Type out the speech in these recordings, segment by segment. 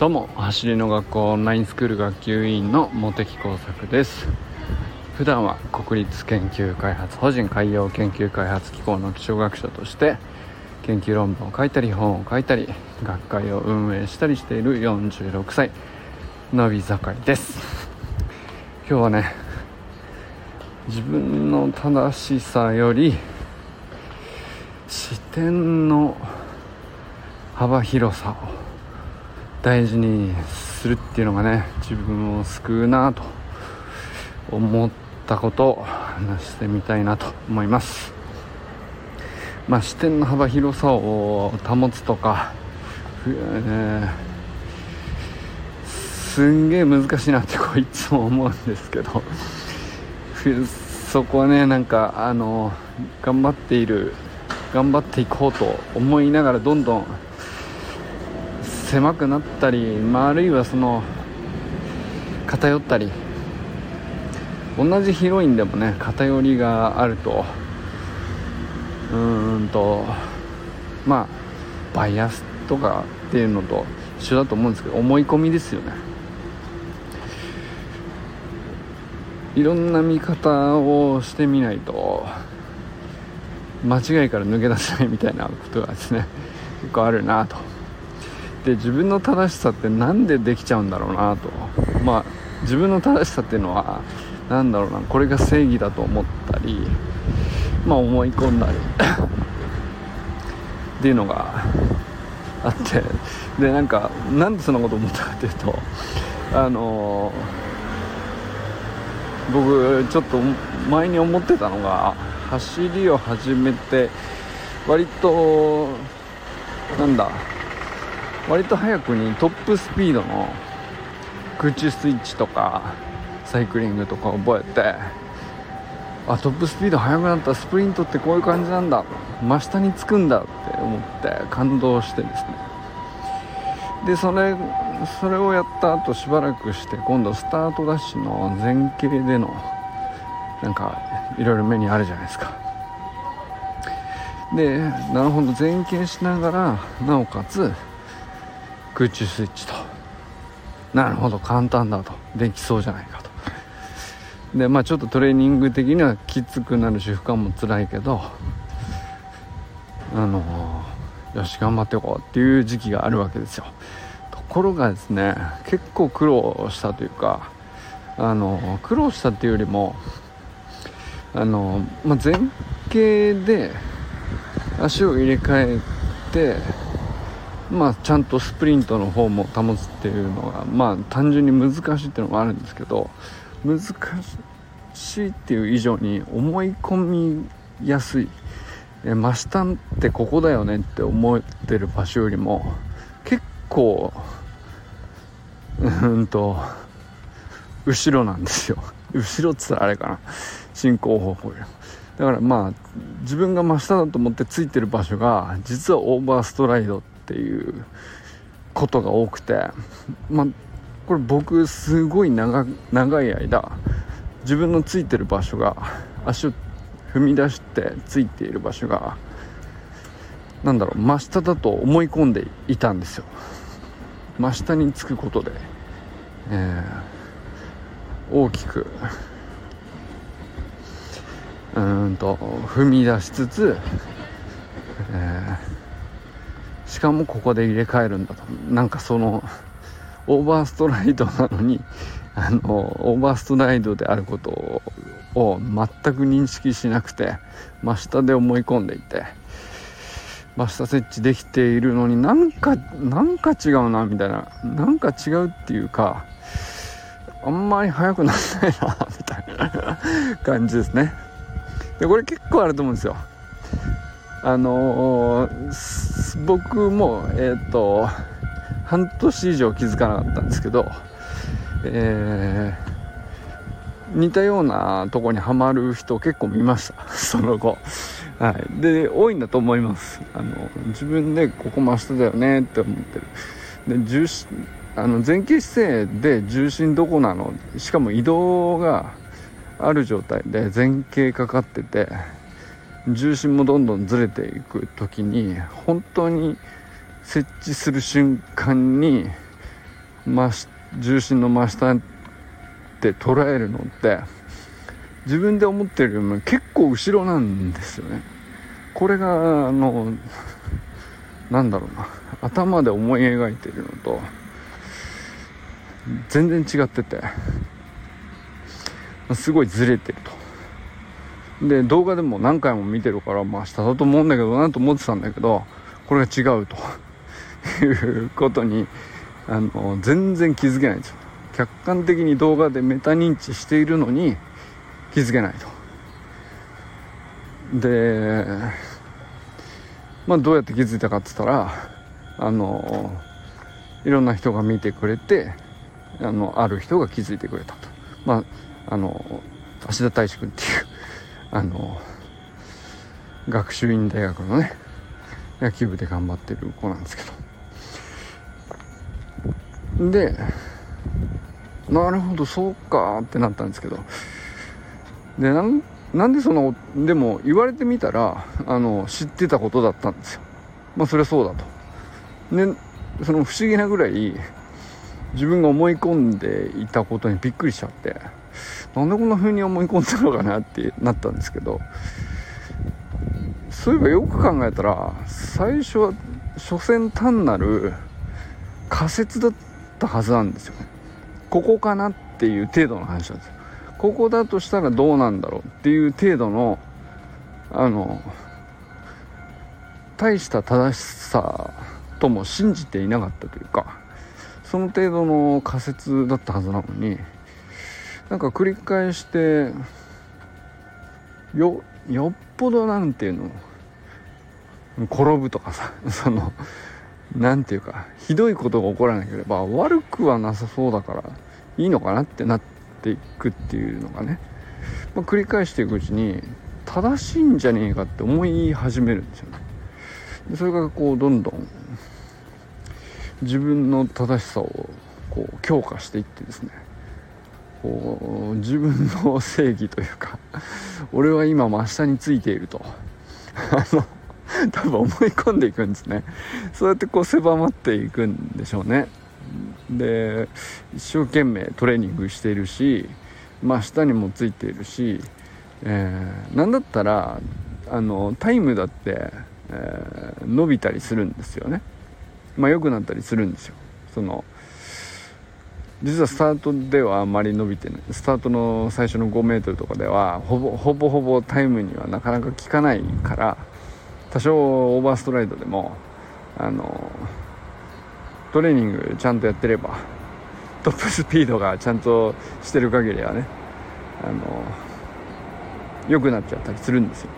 どうも走りの学校オンラインスクール学級委員の茂木耕作です。普段は国立研究開発法人海洋研究開発機構の気象学者として研究論文を書いたり本を書いたり学会を運営したりしている46歳のび盛りです今日はね自分の正しさより視点の幅広さを大事にするっていうのがね自分を救うなと思ったことを話してみたいなと思います。まあ視点の幅広さを保つとか、えー、すんげえ難しいなってこういつも思うんですけどそこはねなんかあの頑張っている頑張っていこうと思いながらどんどん狭くなったり、まあ、あるいはその偏ったり。同じヒロインでもね偏りがあると。うーんと。まあバイアスとかっていうのと一緒だと思うんですけど思い込みですよね。いろんな見方をしてみないと間違いから抜け出せないみたいなことがですね結構あるなと。で自分の正しさって何でできちゃうんだろうなと。まあ自分の正しさっていうのは何だろうなこれが正義だと思ったりまあ思い込んだり っていうのがあって。でなんかなんでそんなこと思ったかっていうとあのー、僕ちょっと前に思ってたのが走りを始めて割となんだ割と早くにトップスピードの空中スイッチとかサイクリングとか覚えてあトップスピード速くなったスプリントってこういう感じなんだ真下につくんだって思って感動してですね。でそれそれをやった後しばらくして今度スタートダッシュの前傾でのなんかいろいろ目にあるじゃないですか。でなるほど前傾しながらなおかつ空中スイッチと。なるほど簡単だと。できそうじゃないかと。でまあちょっとトレーニング的にはきつくなるし負荷も辛いけどあのよし頑張っていこうっていう時期があるわけですよ。ところがですね結構苦労したというかあの苦労したっていうよりもあの、まあ、前傾で足を入れ替えてまあ、ちゃんとスプリントの方も保つっていうのが、まあ、単純に難しいっていうのもあるんですけど難しいっていう以上に思い込みやすい。え真下ってここだよねって思ってる場所よりも結構うんと後ろなんですよ。後ろっつったらあれかな。進行方向よ。だからまあ自分が真下だと思ってついてる場所が実はオーバーストライドっていうことが多くてまあこれ僕すごい長長い間自分のついてる場所が足を踏み出してついている場所が何だろう真下だと思い込んでいたんですよ。真下につくことで、えー、大きくうんと踏み出しつつ、えーしかもここで入れ替えるんだと。なんかそのオーバーストライドなのに あのオーバーストライドであることを全く認識しなくて真下で思い込んでいて真下設置できているのになんかなんか違うなみたいな。なんか違うっていうかあんまり速くならないなみたいな感じですね。でこれ結構あると思うんですよ。あのー、僕もえっ、ー、と半年以上気づかなかったんですけど、えー、似たようなとこにはまる人結構見ました。その後。はい。で多いんだと思います。あの自分でここ真下だよねって思ってる。で重心あの前傾姿勢で重心どこなの？しかも移動がある状態で前傾かかってて重心もどんどんずれていく時に本当に設置する瞬間に真重心の真下って捉えるのって自分で思ってるよりも結構後ろなんですよね。これがあのなんだろうな頭で思い描いてるのと全然違っててすごいずれてると。で動画でも何回も見てるからまあ下だと思うんだけどなと思ってたんだけどこれが違うと。いうことにあの全然気づけないんですよ客観的に動画でメタ認知しているのに気づけないと。でまあどうやって気づいたかっつったらあのいろんな人が見てくれてあのある人が気づいてくれたと。まああの芦田大志君っていうあの学習院大学のね野球部で頑張ってる子なんですけど。でなるほどそうかってなったんですけど。でなんなんでそのでも言われてみたらあの知ってたことだったんですよ。まあそりゃそうだと。でその不思議なぐらい自分が思い込んでいたことにびっくりしちゃって。なんでこんな風に思い込んだのかなってなったんですけどそういえばよく考えたら最初は所詮単なる仮説だったはずなんですよね。ここかなっていう程度の話なんですよ。ここだとしたらどうなんだろうっていう程度のあの大した正しさとも信じていなかったというかその程度の仮説だったはずなのになんか繰り返してよよっぽどなんていうの転ぶとかさ そのなんていうかひどいことが起こらなければ悪くはなさそうだからいいのかなってなっていくっていうのがね、まあ、繰り返していくうちに正しいんじゃねえかって思い始めるんですよね。それがこうどんどん自分の正しさをこう強化していってですね。こう自分の正義というか 俺は今真下についていると。あの多分思い込んでいくんですね。そうやってこう狭まっていくんでしょうね。で一生懸命トレーニングしているし真下にもついているし、えー、なんだったらあのタイムだって、えー、伸びたりするんですよね。まあ良くなったりするんですよ。その実はスタートではあまり伸びてない。スタートの最初の 5m とかではほぼほぼほぼタイムにはなかなか効かないから多少オーバーストライドでもあのトレーニングちゃんとやってれば トップスピードがちゃんとしてる限りはねあの良くなっちゃったりするんですよ。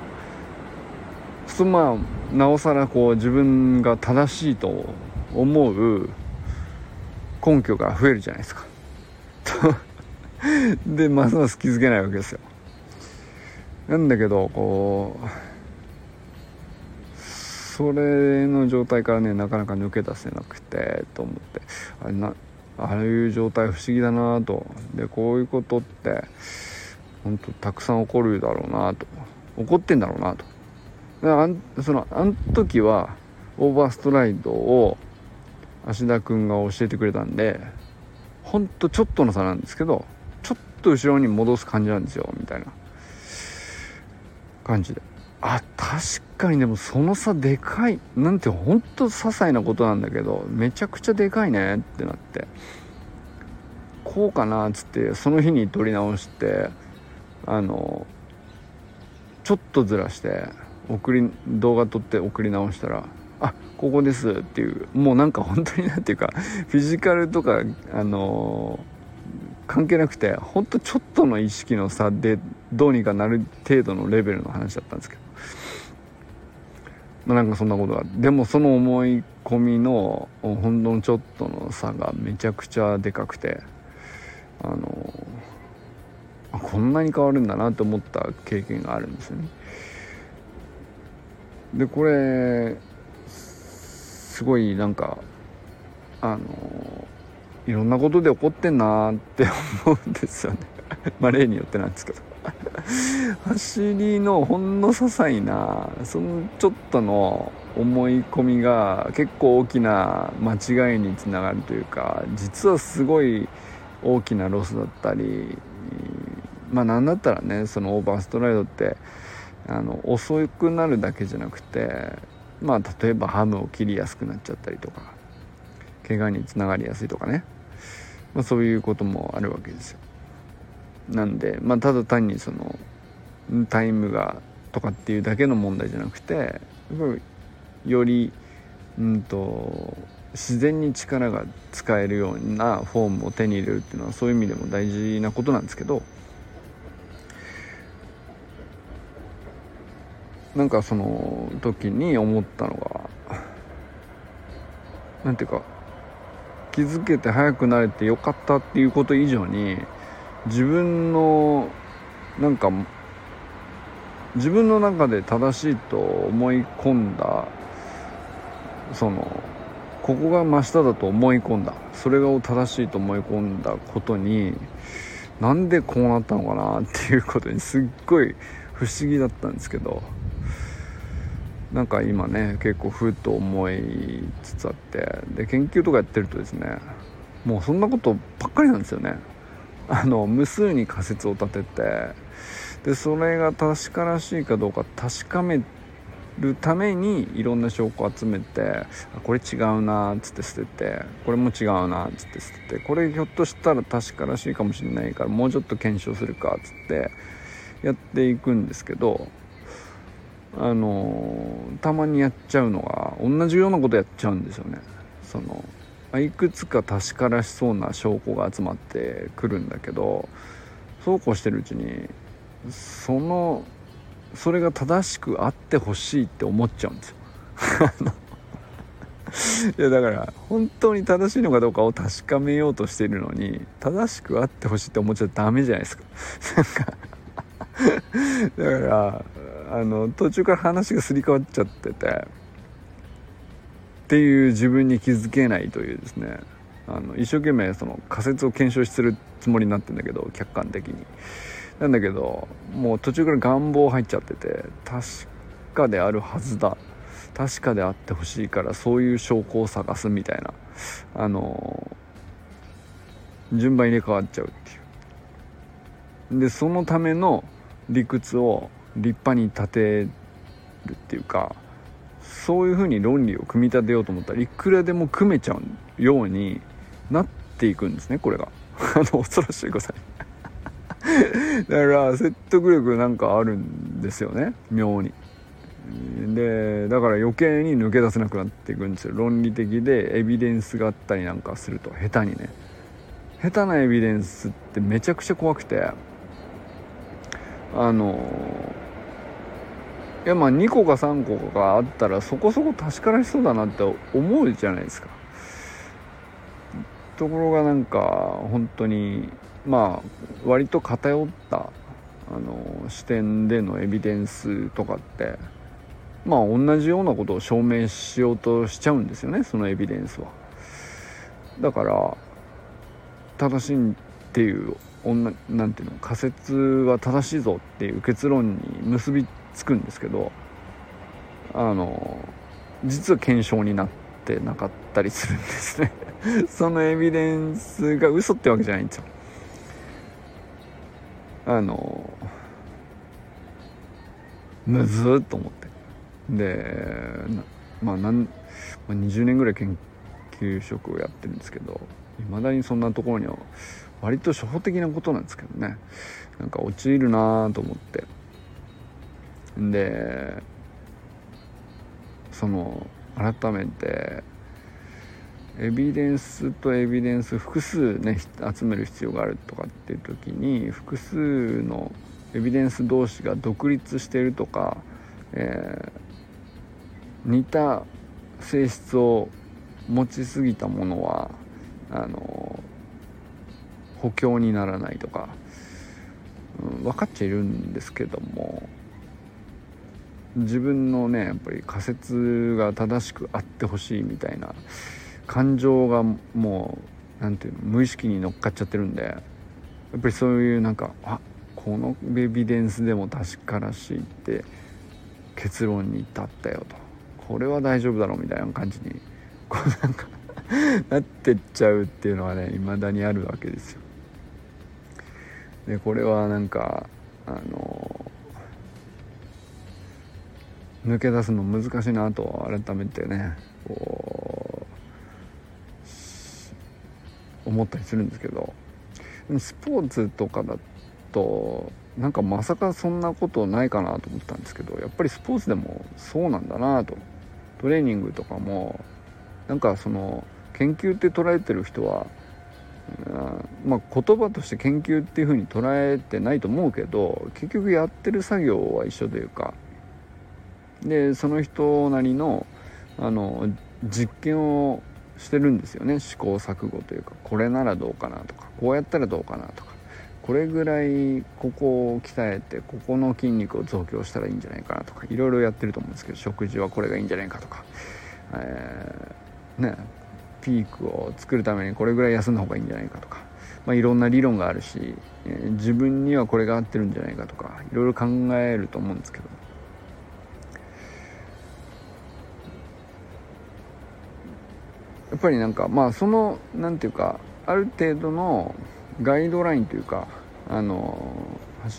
そまあなおさらこう自分が正しいと思う根拠が増えるじゃないですか。でますます気づけないわけですよ。なんだけどこうそれの状態からねなかなか抜け出せなくてと思って。あれなああいう状態不思議だなと。でこういうことって本当たくさん起こるだろうなと。起こってんだろうなと。あんそのあの時はオーバーストライドを芦田君が教えてくれたんでほんとちょっとの差なんですけどちょっと後ろに戻す感じなんですよみたいな。感じで。あ確かにでもその差でかい。なんてほんと些細なことなんだけどめちゃくちゃでかいねってなって。こうかなっつってその日に撮り直してあのちょっとずらして送り動画撮って送り直したらあここですっていうもうなんか本当になんていうか フィジカルとかあの、関係なくてほんとちょっとの意識の差でどうにかなる程度のレベルの話だったんですけど。まあなんかそんなことがでもその思い込みのほんのちょっとの差がめちゃくちゃでかくてあの、こんなに変わるんだなと思った経験があるんですよね。でこれすごいなんかあのいろんなことで起こってんなって 思うんですよね。まあ例によってなんですけど。走りのほんの些細なそのちょっとの思い込みが結構大きな間違いにつながるというか実はすごい大きなロスだったりまあ何だったらねそのオーバーストライドってあの遅くなるだけじゃなくてまあ例えばハムを切りやすくなっちゃったりとか怪我につながりやすいとかね、まあ、そういうこともあるわけですよ。なんで、まあ、ただ単にそのタイムがとかっていうだけの問題じゃなくてよりうんと自然に力が使えるようなフォームを手に入れるっていうのはそういう意味でも大事なことなんですけどなんかその時に思ったのがなんていうか気づけて早くなれてよかったっていうこと以上に自分のなんか自分の中で正しいと思い込んだそのここが真下だと思い込んだそれが正しいと思い込んだことになんでこうなったのかなっていうことにすっごい不思議だったんですけどなんか今ね結構ふっと思いつつあってで研究とかやってるとですねもうそんなことばっかりなんですよね。あの無数に仮説を立ててでそれが確からしいかどうか確かめるためにいろんな証拠を集めてこれ違うなっつって捨ててこれも違うなっつって捨ててこれひょっとしたら確からしいかもしれないからもうちょっと検証するかっつってやっていくんですけどあのたまにやっちゃうのが同じようなことやっちゃうんですよね。そのいくつか確からしそうな証拠が集まってくるんだけどそうこうしてるうちにそのそれが正しくあってほしいって思っちゃうんですよ。いやだから本当に正しいのかどうかを確かめようとしているのに正しくあってほしいって思っちゃダメじゃないですか だからあの途中から話がすり替わっちゃっててっていう自分に気づけないというですね。あの一生懸命その仮説を検証するつもりになってんだけど客観的に。なんだけどもう途中から願望入っちゃってて確かであるはずだ。確かであってほしいからそういう証拠を探すみたいな。あの順番入れ替わっちゃうっていう。でそのための理屈を立派に立てるっていうかそういうふうに論理を組み立てようと思ったらいくらでも組めちゃうようになっていくんですねこれが。あの恐ろしいことにだから説得力なんかあるんですよね妙に。でだから余計に抜け出せなくなっていくんですよ。論理的でエビデンスがあったりなんかすると下手にね。下手なエビデンスってめちゃくちゃ怖くてあのいやまあ2個か3個かあったらそこそこ確からしそうだなって思うじゃないですか。ところがなんか本当にまあ割と偏ったあの視点でのエビデンスとかってまあ同じようなことを証明しようとしちゃうんですよねそのエビデンスは。だから正しいっていうなんていうの仮説は正しいぞっていう結論に結びつくんですけどあの実は検証になってなかったりするんですね。そのエビデンスが嘘ってわけじゃないんですよ。あのむずっと思って。でまあなんまあ、20年ぐらい研究職をやってるんですけどいまだにそんなところには割と初歩的なことなんですけどね。なんか陥るなと思って。でその改めてエビデンスとエビデンス複数ね集める必要があるとかっていう時に複数のエビデンス同士が独立してるとか、えー、似た性質を持ちすぎたものはあの補強にならないとか、うん、分かっちゃいるんですけども自分のねやっぱり仮説が正しくあってほしいみたいな感情がもう何ていうの無意識に乗っかっちゃってるんでやっぱりそういうなんかあこのエビデンスでも確からしいって結論に至ったよと。これは大丈夫だろうみたいな感じにこうなんか なってっちゃうっていうのはね未だにあるわけですよ。でこれはなんかあの抜け出すの難しいなと改めてねこう思ったりするんですけど。スポーツとかだとなんかまさかそんなことないかなと思ったんですけどやっぱりスポーツでもそうなんだなと。トレーニングとかもなんかその研究って捉えてる人はうんまあ、言葉として研究っていう風に捉えてないと思うけど結局やってる作業は一緒というかでその人なりのあの実験をしてるんですよね。試行錯誤というかこれならどうかなとかこうやったらどうかなとか。これぐらいここを鍛えてここの筋肉を増強したらいいんじゃないかなとかいろいろやってると思うんですけど食事はこれがいいんじゃないかとか、えー、ねピークを作るためにこれぐらい休んだ方がいいんじゃないかとか、まあ、いろんな理論があるし、えー、自分にはこれが合ってるんじゃないかとかいろいろ考えると思うんですけど。ぱりなんかまあその何て言うかある程度のガイドラインというかあの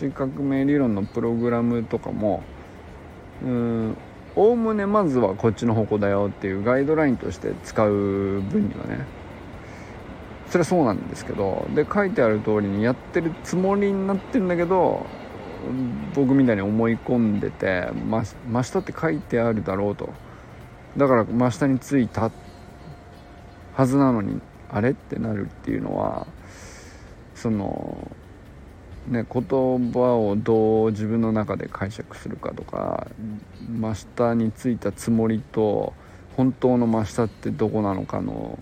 橋革命理論のプログラムとかもおおむねまずはこっちの方向だよっていうガイドラインとして使う分にはねそれはそうなんですけどで書いてある通りにやってるつもりになってるんだけど僕みたいに思い込んでて真下って書いてあるだろうと。だから真下についたはずなのにあれってなるっていうのはそのね、言葉をどう自分の中で解釈するかとか真下についたつもりと本当の真下ってどこなのかの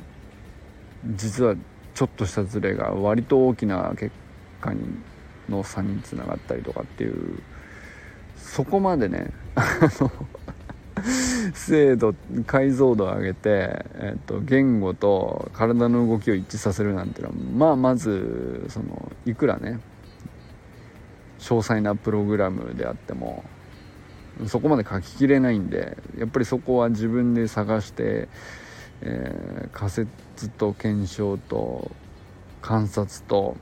実はちょっとしたズレが割と大きな結果にの差につながったりとかっていうそこまでねあの 精度解像度を上げて、えっと、言語と体の動きを一致させるなんていうのはまあまずそのいくらね詳細なプログラムであってもそこまで書ききれないんでやっぱりそこは自分で探して、えー、仮説と検証と観察と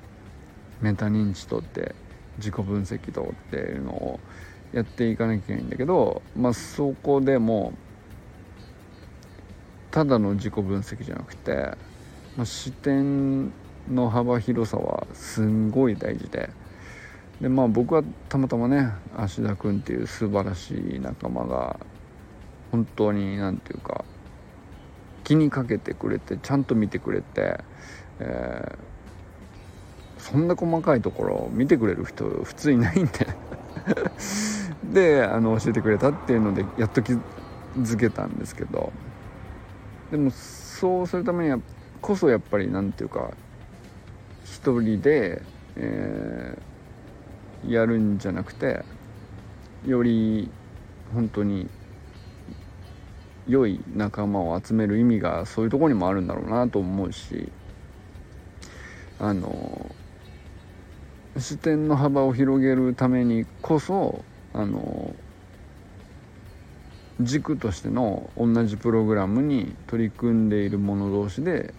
メタ認知とって自己分析とっていうのをやっていかなきゃいけないんだけど、まあ、そこでもただの自己分析じゃなくて、まあ、視点の幅広さはすんごい大事で。でまあ僕はたまたまね芦田君っていう素晴らしい仲間が本当に何て言うか気にかけてくれてちゃんと見てくれて、えー、そんな細かいところを見てくれる人普通いないんでであの教えてくれたっていうのでやっと気づけたんですけど。でもそうするためにはこそやっぱり何て言うか一人で、えーやるんじゃなくてより本当に良い仲間を集める意味がそういうとこにもあるんだろうなと思うしあの視点の幅を広げるためにこそあの軸としての同じプログラムに取り組んでいる者同士で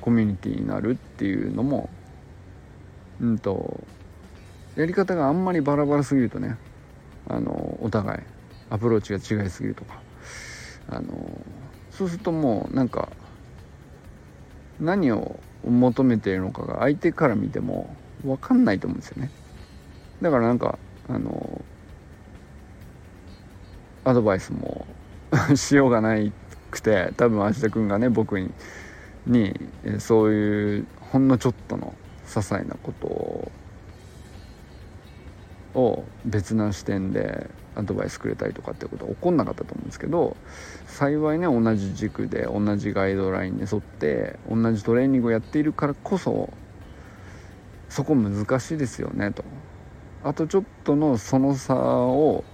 コミュニティになるっていうのもうんとやり方があんまりバラバラすぎるとねあのお互いアプローチが違いすぎるとかあのそうするともうなんか何を求めているのかが相手から見ても分かんないと思うんですよね。だからなんかあのアドバイスも しようがないくて多分芦田君がね僕ににそういうほんのちょっとの些細なことをを別な視点でアドバイスくれたりとかってことは起こんなかったと思うんですけど幸いね同じ軸で同じガイドラインに沿って同じトレーニングをやっているからこそそこ難しいですよねと。あとちょっとのその差を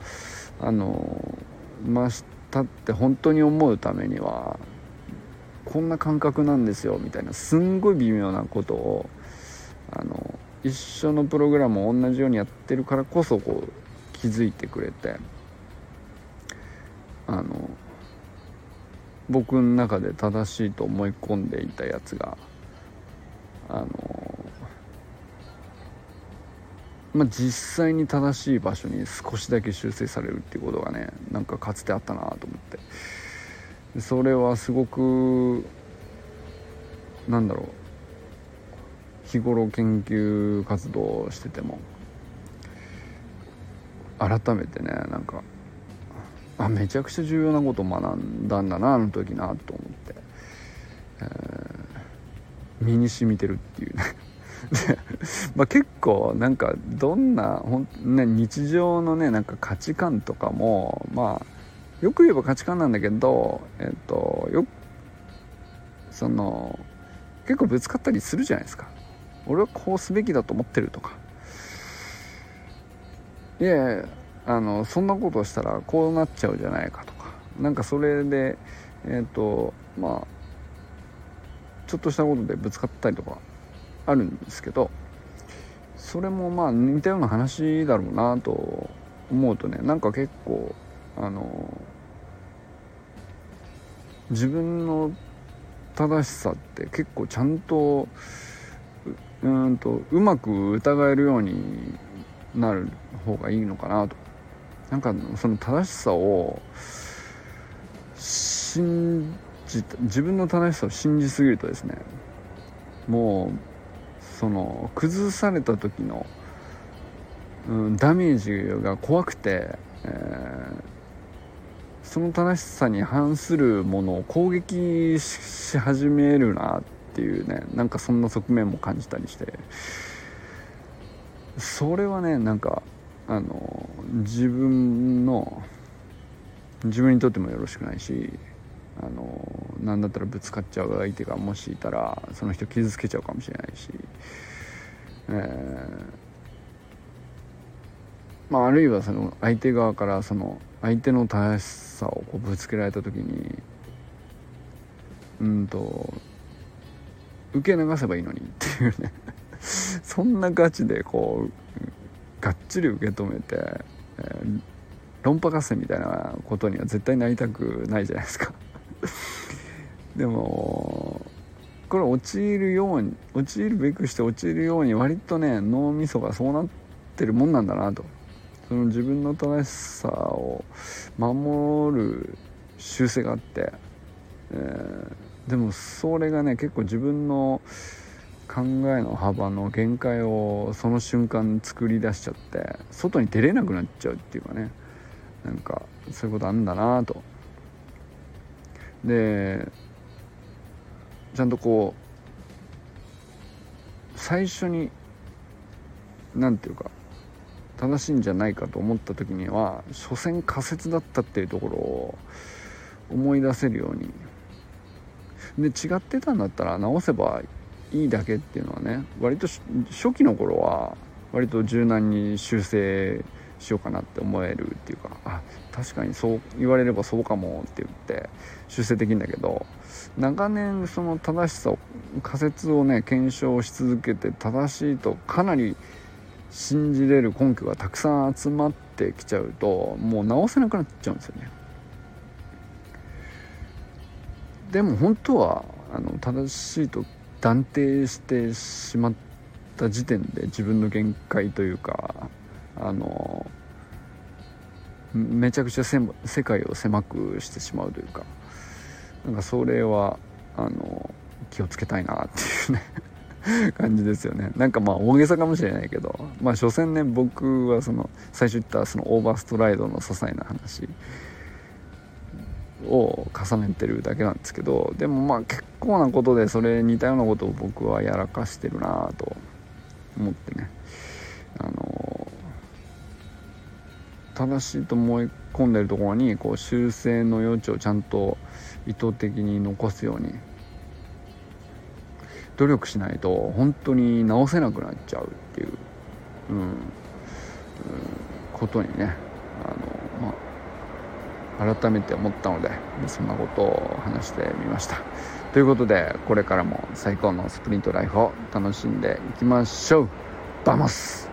あの増したって本当に思うためにはこんな感覚なんですよみたいなすんごい微妙なことをあの一緒のプログラムを同じようにやってるからこそこう気づいてくれてあの僕の中で正しいと思い込んでいたやつがあのまあ実際に正しい場所に少しだけ修正されるっていうことがねなんかかつてあったなと思って。それはすごくなんだろう。日頃研究活動してても改めてねなんかあめちゃくちゃ重要なことを学んだんだなあの時なと思って、えー、身に染みてるっていうね。まあ結構なんかどんなほん、ね、日常のねなんか価値観とかもまあよく言えば価値観なんだけどえっ、とよその結構ぶつかったりするじゃないですか。俺はこうすべきだと思ってるとか。いやあのそんなことしたらこうなっちゃうじゃないかとか。なんかそれでえっ、とまあちょっとしたことでぶつかったりとかあるんですけどそれもまあ似たような話だろうなと思うとねなんか結構あの自分の正しさって結構ちゃんとうんとうまく疑えるようになる方がいいのかなと。なんかその正しさを信じ自分の正しさを信じすぎるとですねもうその崩された時の、うん、ダメージが怖くて、えー、その正しさに反するものを攻撃し始めるなっていうねなんかそんな側面も感じたりして。それはねなんかあの自分の自分にとってもよろしくないしあの何だったらぶつかっちゃう相手がもしいたらその人傷つけちゃうかもしれないし、えー、まあ、あるいはその相手側からその相手の正しさをこうぶつけられた時にうんと受け流せばいいのにっていうね。そんなガチでこうがっちり受け止めて、えー、論破合戦みたいなことには絶対なりたくないじゃないですか。でもこれ陥るように陥るべくして陥るように割とね脳みそがそうなってるもんなんだなと。その自分の正しさを守る習性があって、えー、でもそれがね結構自分の考えの幅の限界をその瞬間作り出しちゃって外に出れなくなっちゃうっていうかね。なんかそういうことあんだなと。でちゃんとこう最初に何て言うか正しいんじゃないかと思った時には所詮仮説だったっていうところを思い出せるように。で違ってたんだったら直せばいいだけっていうのはね割と初期の頃は割と柔軟に修正してしようかなって思えるっていうかあ確かにそう言われればそうかもって言って修正できるんだけど長年その正しさを仮説をね検証し続けて正しいとかなり信じれる根拠がたくさん集まってきちゃうともう直せなくなっちゃうんですよね。でも本当はあの正しいと断定してしまった時点で自分の限界というかあのめちゃくちゃ世界を狭くしてしまうというかなんかそれはあの気をつけたいなっていうね感じですよね。なんかまあ大げさかもしれないけどまあ所詮ね僕はその最初言ったそのオーバーストライドの些細な話を重ねてるだけなんですけどでもまあ結構なことでそれ似たようなことを僕はやらかしてるなと思ってね。正しいと思い込んでるところにこう修正の余地をちゃんと意図的に残すように努力しないと本当に直せなくなっちゃうっていう、うん、うん、ことにねあの、まあ改めて思ったのでそんなことを話してみました。ということでこれからも最高のスプリントライフを楽しんでいきましょう。 Vamos